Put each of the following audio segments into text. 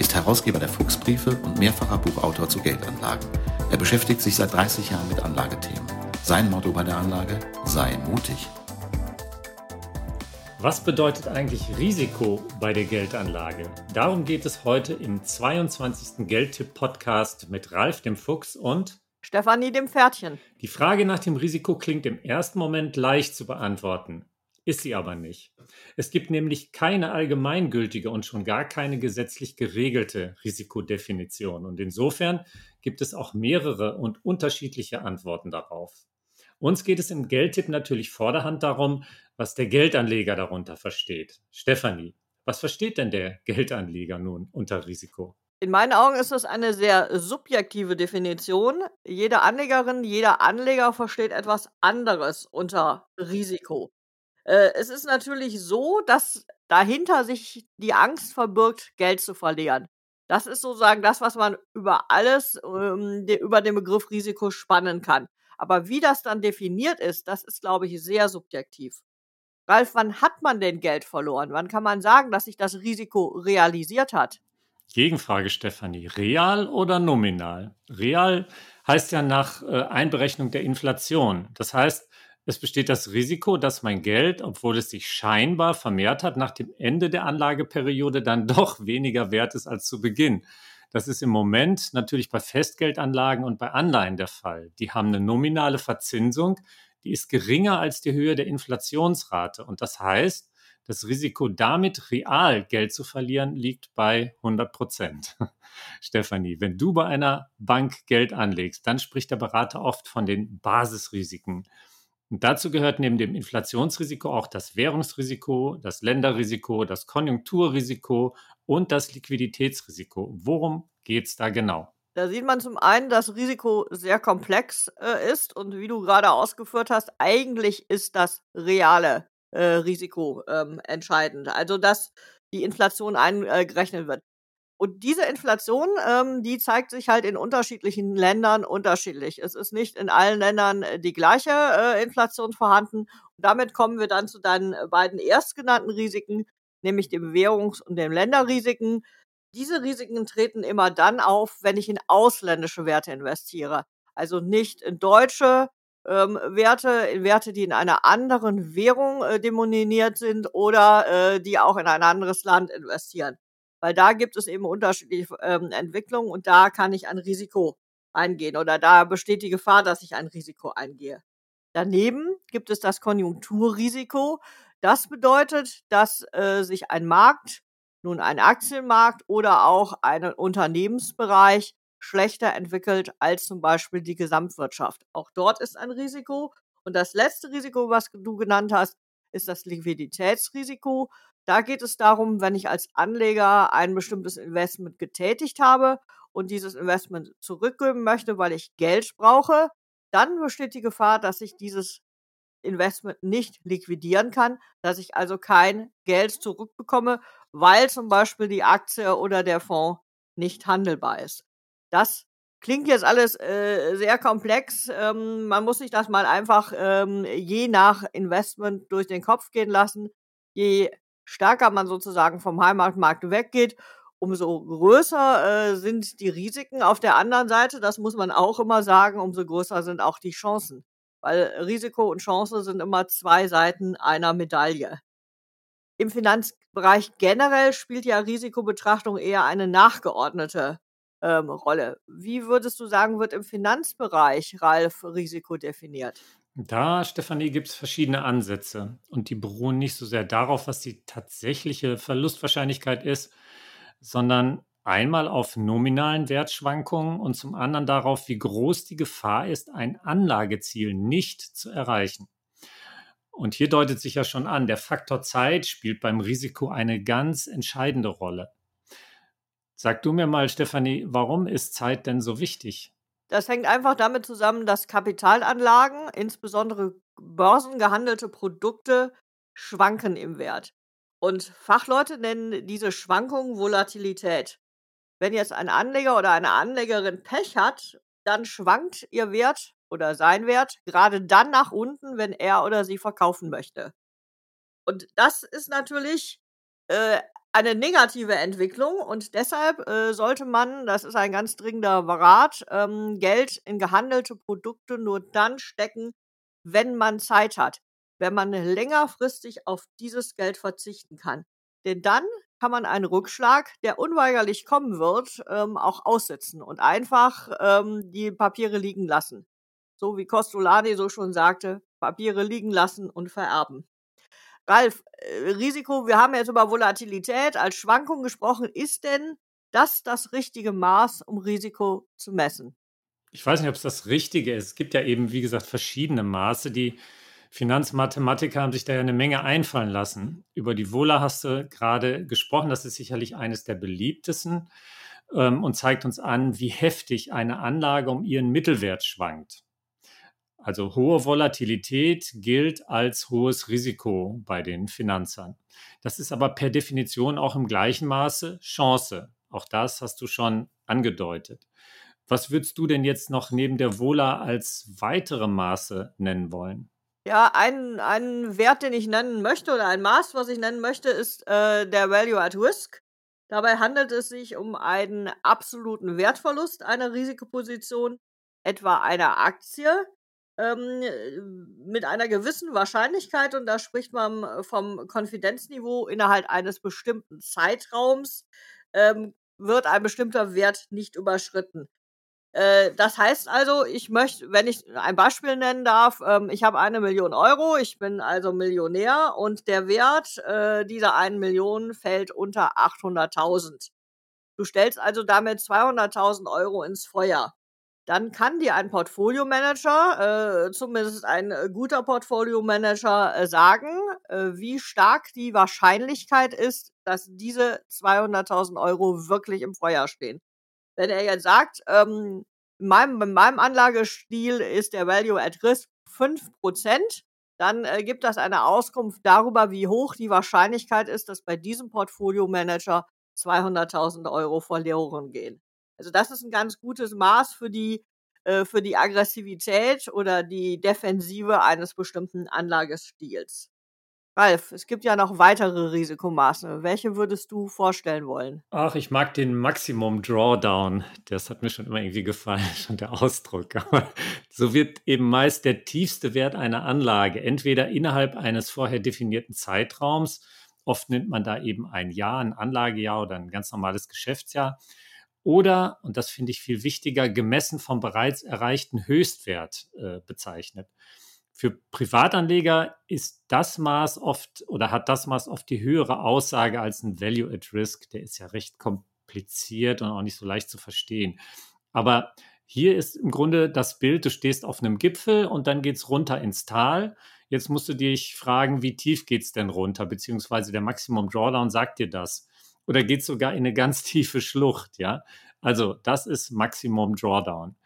ist Herausgeber der Fuchsbriefe und mehrfacher Buchautor zu Geldanlagen. Er beschäftigt sich seit 30 Jahren mit Anlagethemen. Sein Motto bei der Anlage: Sei mutig. Was bedeutet eigentlich Risiko bei der Geldanlage? Darum geht es heute im 22. Geldtipp-Podcast mit Ralf dem Fuchs und Stefanie dem Pferdchen. Die Frage nach dem Risiko klingt im ersten Moment leicht zu beantworten, ist sie aber nicht. Es gibt nämlich keine allgemeingültige und schon gar keine gesetzlich geregelte Risikodefinition und insofern gibt es auch mehrere und unterschiedliche Antworten darauf. Uns geht es im Geldtipp natürlich vorderhand darum, was der Geldanleger darunter versteht. Stefanie, was versteht denn der Geldanleger nun unter Risiko? In meinen Augen ist das eine sehr subjektive Definition. Jede Anlegerin, jeder Anleger versteht etwas anderes unter Risiko. Äh, es ist natürlich so, dass dahinter sich die Angst verbirgt, Geld zu verlieren. Das ist sozusagen das, was man über alles, ähm, de, über den Begriff Risiko spannen kann. Aber wie das dann definiert ist, das ist, glaube ich, sehr subjektiv. Ralf, wann hat man denn Geld verloren? Wann kann man sagen, dass sich das Risiko realisiert hat? Gegenfrage, Stefanie. Real oder nominal? Real heißt ja nach äh, Einberechnung der Inflation. Das heißt, es besteht das Risiko, dass mein Geld, obwohl es sich scheinbar vermehrt hat, nach dem Ende der Anlageperiode dann doch weniger wert ist als zu Beginn. Das ist im Moment natürlich bei Festgeldanlagen und bei Anleihen der Fall. Die haben eine nominale Verzinsung, die ist geringer als die Höhe der Inflationsrate. Und das heißt, das Risiko, damit real Geld zu verlieren, liegt bei 100 Prozent. Stefanie, wenn du bei einer Bank Geld anlegst, dann spricht der Berater oft von den Basisrisiken. Und dazu gehört neben dem Inflationsrisiko auch das Währungsrisiko, das Länderrisiko, das Konjunkturrisiko und das Liquiditätsrisiko. Worum geht es da genau? Da sieht man zum einen, dass Risiko sehr komplex äh, ist und wie du gerade ausgeführt hast, eigentlich ist das reale äh, Risiko ähm, entscheidend. Also, dass die Inflation eingerechnet wird. Und diese Inflation, ähm, die zeigt sich halt in unterschiedlichen Ländern unterschiedlich. Es ist nicht in allen Ländern äh, die gleiche äh, Inflation vorhanden. Und damit kommen wir dann zu deinen äh, beiden erstgenannten Risiken, nämlich dem Währungs- und dem Länderrisiken. Diese Risiken treten immer dann auf, wenn ich in ausländische Werte investiere. Also nicht in deutsche ähm, Werte, in Werte, die in einer anderen Währung äh, demoniert sind oder äh, die auch in ein anderes Land investieren. Weil da gibt es eben unterschiedliche ähm, Entwicklungen und da kann ich ein Risiko eingehen oder da besteht die Gefahr, dass ich ein Risiko eingehe. Daneben gibt es das Konjunkturrisiko. Das bedeutet, dass äh, sich ein Markt nun ein Aktienmarkt oder auch ein Unternehmensbereich schlechter entwickelt als zum Beispiel die Gesamtwirtschaft. Auch dort ist ein Risiko. Und das letzte Risiko, was du genannt hast, ist das Liquiditätsrisiko. Da geht es darum, wenn ich als Anleger ein bestimmtes Investment getätigt habe und dieses Investment zurückgeben möchte, weil ich Geld brauche, dann besteht die Gefahr, dass ich dieses Investment nicht liquidieren kann, dass ich also kein Geld zurückbekomme, weil zum Beispiel die Aktie oder der Fonds nicht handelbar ist. Das klingt jetzt alles äh, sehr komplex. Ähm, man muss sich das mal einfach ähm, je nach Investment durch den Kopf gehen lassen. Je stärker man sozusagen vom Heimatmarkt weggeht, umso größer äh, sind die Risiken. Auf der anderen Seite, das muss man auch immer sagen, umso größer sind auch die Chancen weil Risiko und Chance sind immer zwei Seiten einer Medaille. Im Finanzbereich generell spielt ja Risikobetrachtung eher eine nachgeordnete ähm, Rolle. Wie würdest du sagen, wird im Finanzbereich, Ralf, Risiko definiert? Da, Stefanie, gibt es verschiedene Ansätze und die beruhen nicht so sehr darauf, was die tatsächliche Verlustwahrscheinlichkeit ist, sondern Einmal auf nominalen Wertschwankungen und zum anderen darauf, wie groß die Gefahr ist, ein Anlageziel nicht zu erreichen. Und hier deutet sich ja schon an, der Faktor Zeit spielt beim Risiko eine ganz entscheidende Rolle. Sag du mir mal, Stefanie, warum ist Zeit denn so wichtig? Das hängt einfach damit zusammen, dass Kapitalanlagen, insbesondere börsengehandelte Produkte, schwanken im Wert. Und Fachleute nennen diese Schwankung Volatilität. Wenn jetzt ein Anleger oder eine Anlegerin Pech hat, dann schwankt ihr Wert oder sein Wert gerade dann nach unten, wenn er oder sie verkaufen möchte. Und das ist natürlich äh, eine negative Entwicklung und deshalb äh, sollte man, das ist ein ganz dringender Rat, ähm, Geld in gehandelte Produkte nur dann stecken, wenn man Zeit hat, wenn man längerfristig auf dieses Geld verzichten kann. Denn dann kann man einen Rückschlag, der unweigerlich kommen wird, ähm, auch aussitzen und einfach ähm, die Papiere liegen lassen. So wie Costolani so schon sagte, Papiere liegen lassen und vererben. Ralf, äh, Risiko, wir haben jetzt über Volatilität als Schwankung gesprochen. Ist denn das das richtige Maß, um Risiko zu messen? Ich weiß nicht, ob es das Richtige ist. Es gibt ja eben, wie gesagt, verschiedene Maße. Die Finanzmathematiker haben sich da ja eine Menge einfallen lassen. Über die Vola hast du gerade gesprochen. Das ist sicherlich eines der beliebtesten ähm, und zeigt uns an, wie heftig eine Anlage um ihren Mittelwert schwankt. Also hohe Volatilität gilt als hohes Risiko bei den Finanzern. Das ist aber per Definition auch im gleichen Maße Chance. Auch das hast du schon angedeutet. Was würdest du denn jetzt noch neben der Vola als weitere Maße nennen wollen? Ja, ein, ein Wert, den ich nennen möchte oder ein Maß, was ich nennen möchte, ist äh, der Value at Risk. Dabei handelt es sich um einen absoluten Wertverlust einer Risikoposition, etwa einer Aktie, ähm, mit einer gewissen Wahrscheinlichkeit, und da spricht man äh, vom Konfidenzniveau innerhalb eines bestimmten Zeitraums, ähm, wird ein bestimmter Wert nicht überschritten. Äh, das heißt also, ich möchte, wenn ich ein Beispiel nennen darf, ähm, ich habe eine Million Euro, ich bin also Millionär und der Wert äh, dieser einen Million fällt unter 800.000. Du stellst also damit 200.000 Euro ins Feuer dann kann dir ein Portfolio-Manager, äh, zumindest ein äh, guter Portfolio-Manager, äh, sagen, äh, wie stark die Wahrscheinlichkeit ist, dass diese 200.000 Euro wirklich im Feuer stehen. Wenn er jetzt sagt, ähm, in, meinem, in meinem Anlagestil ist der Value at Risk 5%, dann äh, gibt das eine Auskunft darüber, wie hoch die Wahrscheinlichkeit ist, dass bei diesem Portfolio-Manager 200.000 Euro verloren gehen. Also das ist ein ganz gutes Maß für die, äh, für die Aggressivität oder die Defensive eines bestimmten Anlagestils. Ralf, es gibt ja noch weitere Risikomaße. Welche würdest du vorstellen wollen? Ach, ich mag den Maximum Drawdown. Das hat mir schon immer irgendwie gefallen, schon der Ausdruck. Aber so wird eben meist der tiefste Wert einer Anlage entweder innerhalb eines vorher definierten Zeitraums, oft nimmt man da eben ein Jahr, ein Anlagejahr oder ein ganz normales Geschäftsjahr, oder, und das finde ich viel wichtiger, gemessen vom bereits erreichten Höchstwert äh, bezeichnet. Für Privatanleger ist das Maß oft oder hat das Maß oft die höhere Aussage als ein Value at Risk. Der ist ja recht kompliziert und auch nicht so leicht zu verstehen. Aber hier ist im Grunde das Bild, du stehst auf einem Gipfel und dann geht es runter ins Tal. Jetzt musst du dich fragen, wie tief geht es denn runter, beziehungsweise der Maximum Drawdown sagt dir das oder geht sogar in eine ganz tiefe Schlucht, ja. Also das ist Maximum Drawdown.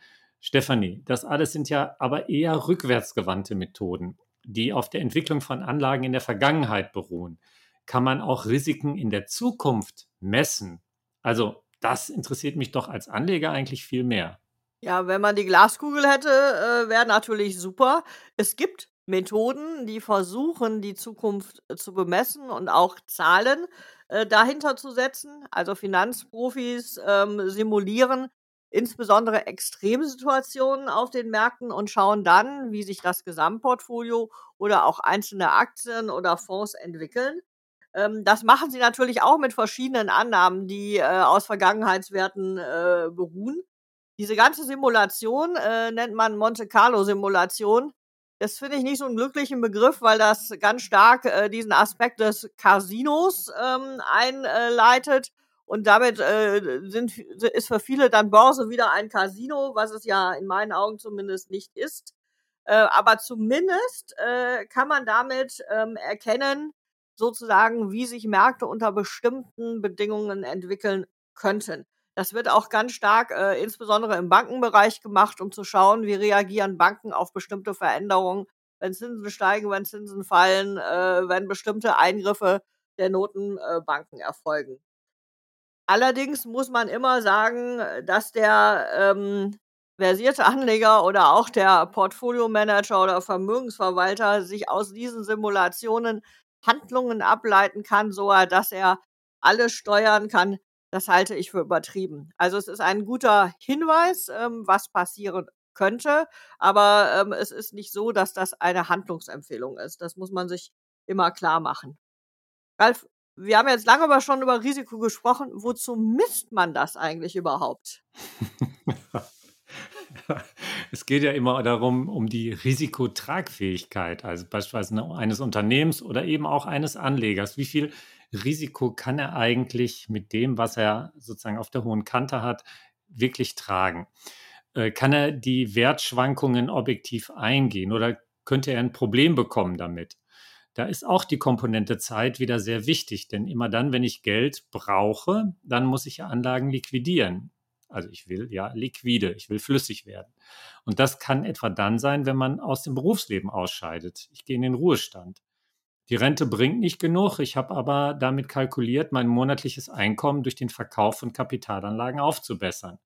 Stefanie, das alles sind ja aber eher rückwärtsgewandte Methoden, die auf der Entwicklung von Anlagen in der Vergangenheit beruhen. Kann man auch Risiken in der Zukunft messen? Also das interessiert mich doch als Anleger eigentlich viel mehr. Ja, wenn man die Glaskugel hätte, äh, wäre natürlich super. Es gibt Methoden, die versuchen, die Zukunft äh, zu bemessen und auch Zahlen äh, dahinter zu setzen. Also Finanzprofis ähm, simulieren insbesondere Extremsituationen auf den Märkten und schauen dann, wie sich das Gesamtportfolio oder auch einzelne Aktien oder Fonds entwickeln. Ähm, das machen sie natürlich auch mit verschiedenen Annahmen, die äh, aus Vergangenheitswerten äh, beruhen. Diese ganze Simulation äh, nennt man Monte Carlo Simulation. Das finde ich nicht so einen glücklichen Begriff, weil das ganz stark äh, diesen Aspekt des Casinos ähm, einleitet. Und damit äh, sind, ist für viele dann Börse wieder ein Casino, was es ja in meinen Augen zumindest nicht ist. Äh, aber zumindest äh, kann man damit ähm, erkennen, sozusagen, wie sich Märkte unter bestimmten Bedingungen entwickeln könnten. Das wird auch ganz stark, äh, insbesondere im Bankenbereich gemacht, um zu schauen, wie reagieren Banken auf bestimmte Veränderungen, wenn Zinsen steigen, wenn Zinsen fallen, äh, wenn bestimmte Eingriffe der Notenbanken äh, erfolgen. Allerdings muss man immer sagen, dass der ähm, versierte Anleger oder auch der Portfolio-Manager oder Vermögensverwalter sich aus diesen Simulationen Handlungen ableiten kann, so dass er alles steuern kann, das halte ich für übertrieben. Also es ist ein guter Hinweis, ähm, was passieren könnte, aber ähm, es ist nicht so, dass das eine Handlungsempfehlung ist. Das muss man sich immer klar machen. Ralf, wir haben jetzt lange aber schon über Risiko gesprochen. Wozu misst man das eigentlich überhaupt? es geht ja immer darum, um die Risikotragfähigkeit, also beispielsweise eines Unternehmens oder eben auch eines Anlegers. Wie viel Risiko kann er eigentlich mit dem, was er sozusagen auf der hohen Kante hat, wirklich tragen? Äh, kann er die Wertschwankungen objektiv eingehen oder könnte er ein Problem bekommen damit? Da ist auch die Komponente Zeit wieder sehr wichtig, denn immer dann, wenn ich Geld brauche, dann muss ich Anlagen liquidieren. Also ich will ja liquide, ich will flüssig werden. Und das kann etwa dann sein, wenn man aus dem Berufsleben ausscheidet. Ich gehe in den Ruhestand. Die Rente bringt nicht genug, ich habe aber damit kalkuliert, mein monatliches Einkommen durch den Verkauf von Kapitalanlagen aufzubessern.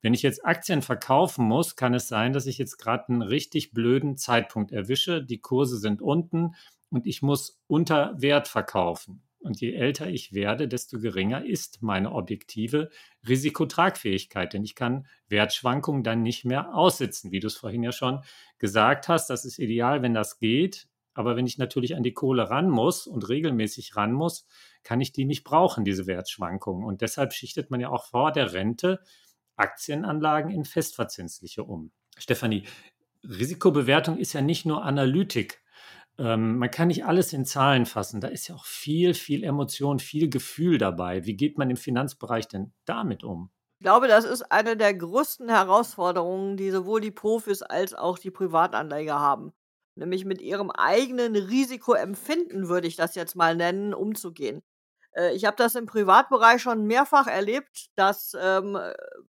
Wenn ich jetzt Aktien verkaufen muss, kann es sein, dass ich jetzt gerade einen richtig blöden Zeitpunkt erwische. Die Kurse sind unten und ich muss unter Wert verkaufen. Und je älter ich werde, desto geringer ist meine objektive Risikotragfähigkeit, denn ich kann Wertschwankungen dann nicht mehr aussitzen, wie du es vorhin ja schon gesagt hast. Das ist ideal, wenn das geht. Aber wenn ich natürlich an die Kohle ran muss und regelmäßig ran muss, kann ich die nicht brauchen, diese Wertschwankungen. Und deshalb schichtet man ja auch vor der Rente Aktienanlagen in festverzinsliche um. Stefanie, Risikobewertung ist ja nicht nur Analytik. Ähm, man kann nicht alles in Zahlen fassen. Da ist ja auch viel, viel Emotion, viel Gefühl dabei. Wie geht man im Finanzbereich denn damit um? Ich glaube, das ist eine der größten Herausforderungen, die sowohl die Profis als auch die Privatanleger haben. Nämlich mit ihrem eigenen Risikoempfinden, würde ich das jetzt mal nennen, umzugehen. Äh, ich habe das im Privatbereich schon mehrfach erlebt, dass ähm,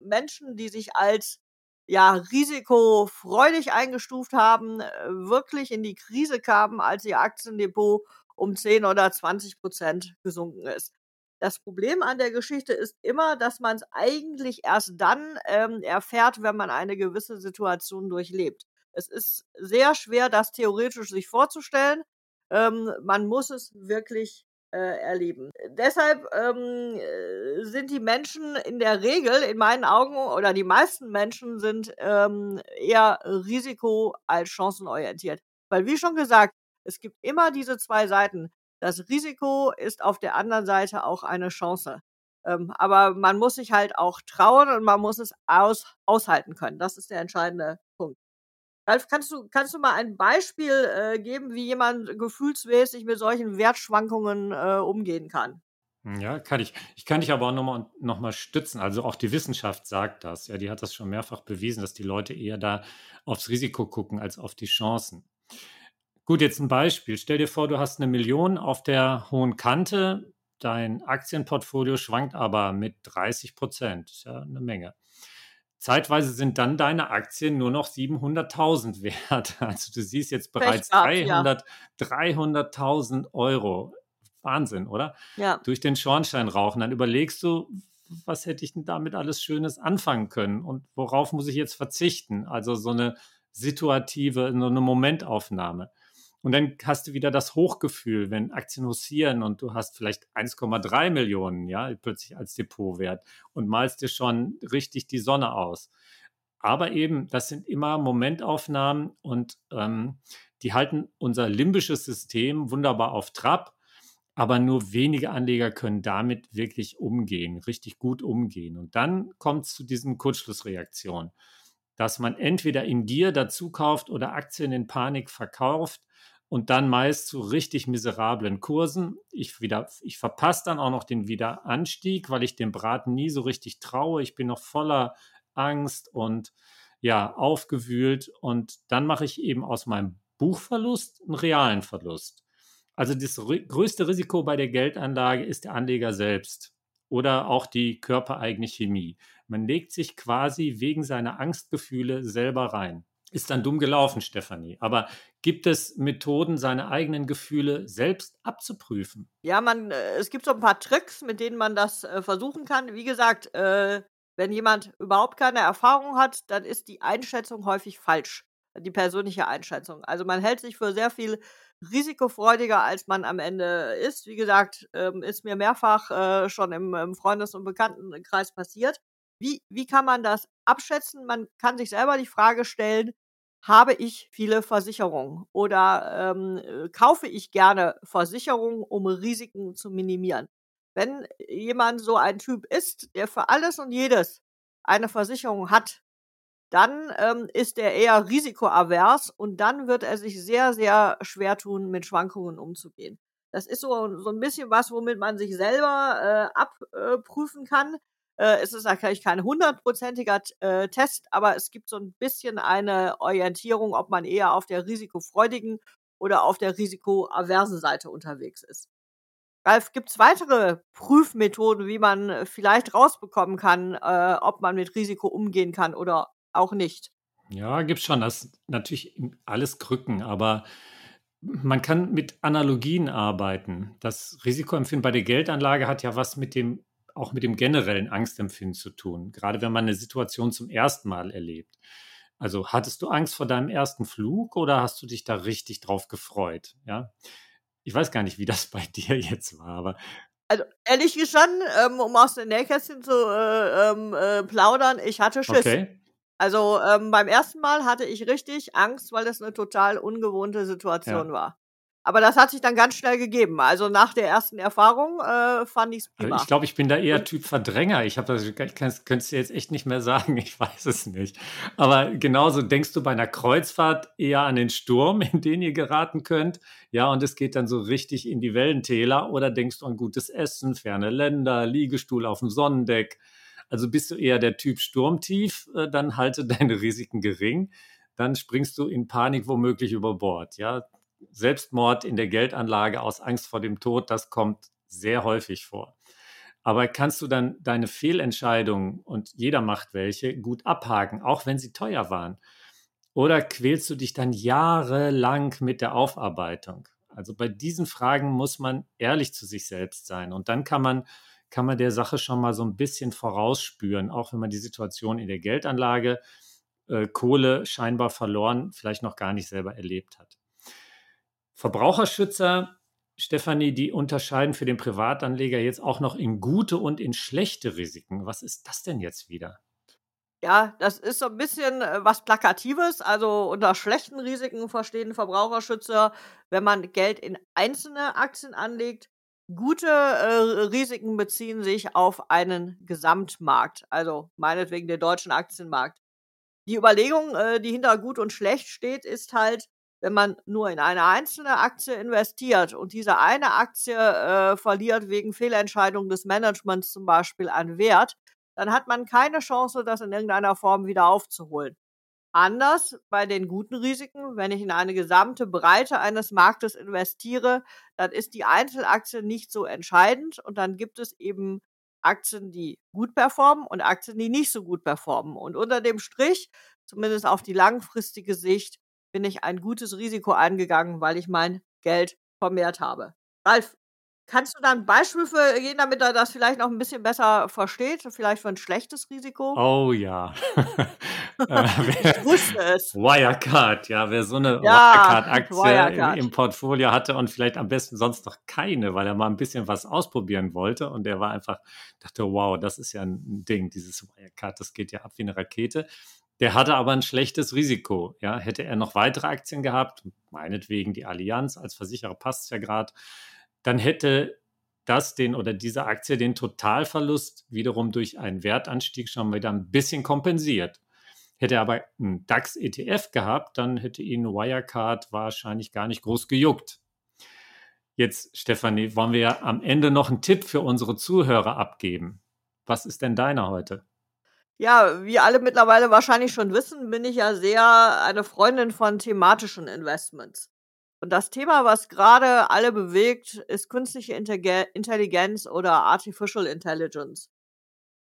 Menschen, die sich als ja, risikofreudig eingestuft haben, äh, wirklich in die Krise kamen, als ihr Aktiendepot um 10 oder 20 Prozent gesunken ist. Das Problem an der Geschichte ist immer, dass man es eigentlich erst dann ähm, erfährt, wenn man eine gewisse Situation durchlebt. Es ist sehr schwer, das theoretisch sich vorzustellen. Ähm, man muss es wirklich äh, erleben. Deshalb ähm, äh, sind die Menschen in der Regel, in meinen Augen, oder die meisten Menschen sind ähm, eher risiko- als chancenorientiert. Weil, wie schon gesagt, es gibt immer diese zwei Seiten. Das Risiko ist auf der anderen Seite auch eine Chance. Ähm, aber man muss sich halt auch trauen und man muss es aus, aushalten können. Das ist der entscheidende. Ralf, kannst du, kannst du mal ein Beispiel äh, geben, wie jemand gefühlsmäßig mit solchen Wertschwankungen äh, umgehen kann? Hm, ja, kann ich. Ich kann dich aber auch nochmal noch mal stützen. Also auch die Wissenschaft sagt das. Ja, die hat das schon mehrfach bewiesen, dass die Leute eher da aufs Risiko gucken als auf die Chancen. Gut, jetzt ein Beispiel. Stell dir vor, du hast eine Million auf der hohen Kante. Dein Aktienportfolio schwankt aber mit 30 Prozent. Ist ja eine Menge. Zeitweise sind dann deine Aktien nur noch 700.000 wert. Also du siehst jetzt bereits 300, ja. 300.000 Euro. Wahnsinn, oder? Ja. Durch den Schornstein rauchen. Dann überlegst du, was hätte ich denn damit alles Schönes anfangen können und worauf muss ich jetzt verzichten? Also so eine situative, so eine Momentaufnahme. Und dann hast du wieder das Hochgefühl, wenn Aktien haussieren und du hast vielleicht 1,3 Millionen, ja, plötzlich als Depotwert und malst dir schon richtig die Sonne aus. Aber eben, das sind immer Momentaufnahmen und ähm, die halten unser limbisches System wunderbar auf Trab. Aber nur wenige Anleger können damit wirklich umgehen, richtig gut umgehen. Und dann kommt es zu diesen Kurzschlussreaktionen, dass man entweder in Gier dazu kauft oder Aktien in Panik verkauft und dann meist zu richtig miserablen Kursen. Ich, wieder, ich verpasse dann auch noch den Wiederanstieg, weil ich dem Braten nie so richtig traue. Ich bin noch voller Angst und ja, aufgewühlt und dann mache ich eben aus meinem Buchverlust einen realen Verlust. Also das größte Risiko bei der Geldanlage ist der Anleger selbst. oder auch die körpereigene Chemie. Man legt sich quasi wegen seiner Angstgefühle selber rein. Ist dann dumm gelaufen, Stefanie. Aber gibt es Methoden, seine eigenen Gefühle selbst abzuprüfen? Ja, man, äh, es gibt so ein paar Tricks, mit denen man das äh, versuchen kann. Wie gesagt, äh, wenn jemand überhaupt keine Erfahrung hat, dann ist die Einschätzung häufig falsch. Die persönliche Einschätzung. Also man hält sich für sehr viel risikofreudiger, als man am Ende ist. Wie gesagt, ähm, ist mir mehrfach schon im Freundes- und Bekanntenkreis passiert. Wie, wie kann man das abschätzen? Man kann sich selber die Frage stellen, habe ich viele Versicherungen oder ähm, äh, kaufe ich gerne Versicherungen, um Risiken zu minimieren? Wenn jemand so ein Typ ist, der für alles und jedes eine Versicherung hat, dann ähm, ist er eher risikoavers und dann wird er sich sehr, sehr schwer tun, mit Schwankungen umzugehen. Das ist so, so ein bisschen was, womit man sich selber äh, abprüfen kann. Äh, es ist natürlich kein hundertprozentiger äh, Test, aber es gibt so ein bisschen eine Orientierung, ob man eher auf der risikofreudigen oder auf der risikoaversen Seite unterwegs ist. Ralf, gibt es weitere Prüfmethoden, wie man vielleicht rausbekommen kann, äh, ob man mit Risiko umgehen kann oder auch nicht. Ja, gibt es schon. Das ist natürlich alles Krücken, aber man kann mit Analogien arbeiten. Das Risikoempfinden bei der Geldanlage hat ja was mit dem, auch mit dem generellen Angstempfinden zu tun, gerade wenn man eine Situation zum ersten Mal erlebt. Also hattest du Angst vor deinem ersten Flug oder hast du dich da richtig drauf gefreut? Ja. Ich weiß gar nicht, wie das bei dir jetzt war, aber also, ehrlich gestanden, ähm, um aus den Nähkästchen zu äh, ähm, äh, plaudern, ich hatte Schiss. Okay. Also, ähm, beim ersten Mal hatte ich richtig Angst, weil das eine total ungewohnte Situation Ja. war. Aber das hat sich dann ganz schnell gegeben. Also, nach der ersten Erfahrung, äh, fand ich's Also, ich glaube, ich bin da eher Typ Verdränger. Ich habe das ich könnte dir jetzt echt nicht mehr sagen. Ich weiß es nicht. Aber genauso denkst du bei einer Kreuzfahrt eher an den Sturm, in den ihr geraten könnt, ja, und es geht dann so richtig in die Wellentäler oder denkst du an gutes Essen, ferne Länder, Liegestuhl auf dem Sonnendeck? Also bist du eher der Typ Sturmtief, äh, dann halte deine Risiken gering. Dann springst du in Panik womöglich über Bord. Ja, Selbstmord in der Geldanlage aus Angst vor dem Tod, das kommt sehr häufig vor. Aber kannst du dann deine Fehlentscheidungen, und jeder macht welche, gut abhaken, auch wenn sie teuer waren? Oder quälst du dich dann jahrelang mit der Aufarbeitung? Also bei diesen Fragen muss man ehrlich zu sich selbst sein. Und dann kann man kann man der Sache schon mal so ein bisschen vorausspüren, auch wenn man die Situation in der Geldanlage äh, Kohle scheinbar verloren, vielleicht noch gar nicht selber erlebt hat. Verbraucherschützer, Stefanie, die unterscheiden für den Privatanleger jetzt auch noch in gute und in schlechte Risiken. Was ist das denn jetzt wieder? Ja, das ist so ein bisschen äh, was Plakatives. Also unter schlechten Risiken verstehen Verbraucherschützer, wenn man Geld in einzelne Aktien anlegt, Gute äh, Risiken beziehen sich auf einen Gesamtmarkt, also meinetwegen den deutschen Aktienmarkt. Die Überlegung, äh, die hinter gut und schlecht steht, ist halt, wenn man nur in eine einzelne Aktie investiert und diese eine Aktie äh, verliert wegen Fehlentscheidungen des Managements zum Beispiel an Wert, dann hat man keine Chance, das in irgendeiner Form wieder aufzuholen. Anders bei den guten Risiken, wenn ich in eine gesamte Breite eines Marktes investiere, dann ist die Einzelaktie nicht so entscheidend und dann gibt es eben Aktien, die gut performen und Aktien, die nicht so gut performen. Und unter dem Strich, zumindest auf die langfristige Sicht, bin ich ein gutes Risiko eingegangen, weil ich mein Geld vermehrt habe. Ralf, Kannst du da ein Beispiel für geben, damit er das vielleicht noch ein bisschen besser versteht? Vielleicht für ein schlechtes Risiko? Oh ja. Äh, ich wusste es. Wirecard, ja, wer so eine Ja, Wirecard-Aktie im, Wirecard. im Portfolio hatte und vielleicht am besten sonst noch keine, weil er mal ein bisschen was ausprobieren wollte und der war einfach, dachte, wow, das ist ja ein Ding, dieses Wirecard, das geht ja ab wie eine Rakete. Der hatte aber ein schlechtes Risiko. Ja, hätte er noch weitere Aktien gehabt, meinetwegen die Allianz als Versicherer passt es ja gerade, dann hätte das den oder diese Aktie den Totalverlust wiederum durch einen Wertanstieg schon wieder ein bisschen kompensiert. Hätte er aber einen DAX-ETF gehabt, dann hätte ihn Wirecard wahrscheinlich gar nicht groß gejuckt. Jetzt, Stefanie, wollen wir am Ende noch einen Tipp für unsere Zuhörer abgeben. Was ist denn deiner heute? Ja, wie alle mittlerweile wahrscheinlich schon wissen, bin ich ja sehr eine Freundin von thematischen Investments. Und das Thema, was gerade alle bewegt, ist künstliche Intelligenz oder Artificial Intelligence.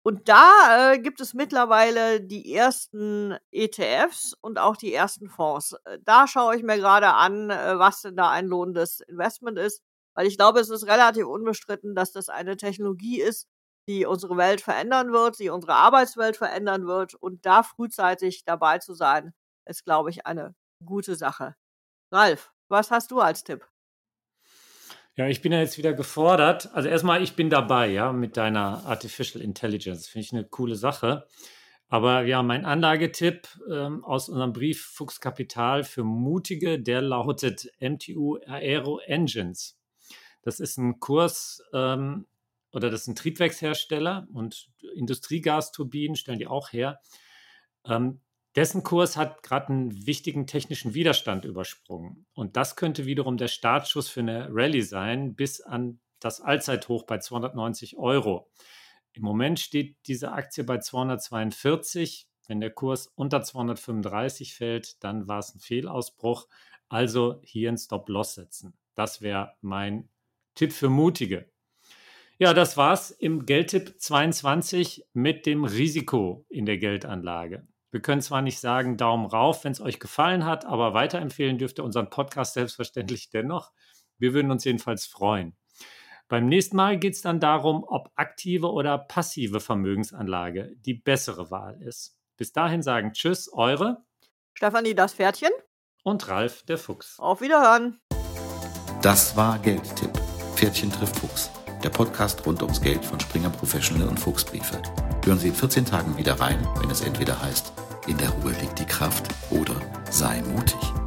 Und da äh, gibt es mittlerweile die ersten ETFs und auch die ersten Fonds. Äh, da schaue ich mir gerade an, äh, was denn da ein lohnendes Investment ist, weil ich glaube, es ist relativ unbestritten, dass das eine Technologie ist, die unsere Welt verändern wird, die unsere Arbeitswelt verändern wird. Und da frühzeitig dabei zu sein, ist, glaube ich, eine gute Sache. Ralf, was hast du als Tipp? Ja, ich bin ja jetzt wieder gefordert. Also erstmal, ich bin dabei, ja, mit deiner Artificial Intelligence. Finde ich eine coole Sache. Aber ja, mein Anlagetipp ähm, aus unserem Brief Fuchs Kapital für Mutige, der lautet MTU Aero Engines. Das ist ein Kurs ähm, oder das ein Triebwerkshersteller und Industriegasturbinen stellen die auch her. Ähm, dessen Kurs hat gerade einen wichtigen technischen Widerstand übersprungen. Und das könnte wiederum der Startschuss für eine Rallye sein, bis an das Allzeithoch bei 290 Euro. Im Moment steht diese Aktie bei 242. Wenn der Kurs unter 235 fällt, dann war es ein Fehlausbruch. Also hier ein Stop-Loss setzen. Das wäre mein Tipp für Mutige. Ja, das war's im Geldtipp 22 mit dem Risiko in der Geldanlage. Wir können zwar nicht sagen Daumen rauf, wenn es euch gefallen hat, aber weiterempfehlen dürft ihr unseren Podcast selbstverständlich dennoch. Wir würden uns jedenfalls freuen. Beim nächsten Mal geht es dann darum, ob aktive oder passive Vermögensanlage die bessere Wahl ist. Bis dahin sagen Tschüss, eure Stefanie das Pferdchen und Ralf der Fuchs. Auf Wiederhören. Das war Geldtipp. Pferdchen trifft Fuchs. Der Podcast rund ums Geld von Springer Professional und Fuchsbriefe. Hören Sie in 14 Tagen wieder rein, wenn es entweder heißt, in der Ruhe liegt die Kraft oder sei mutig.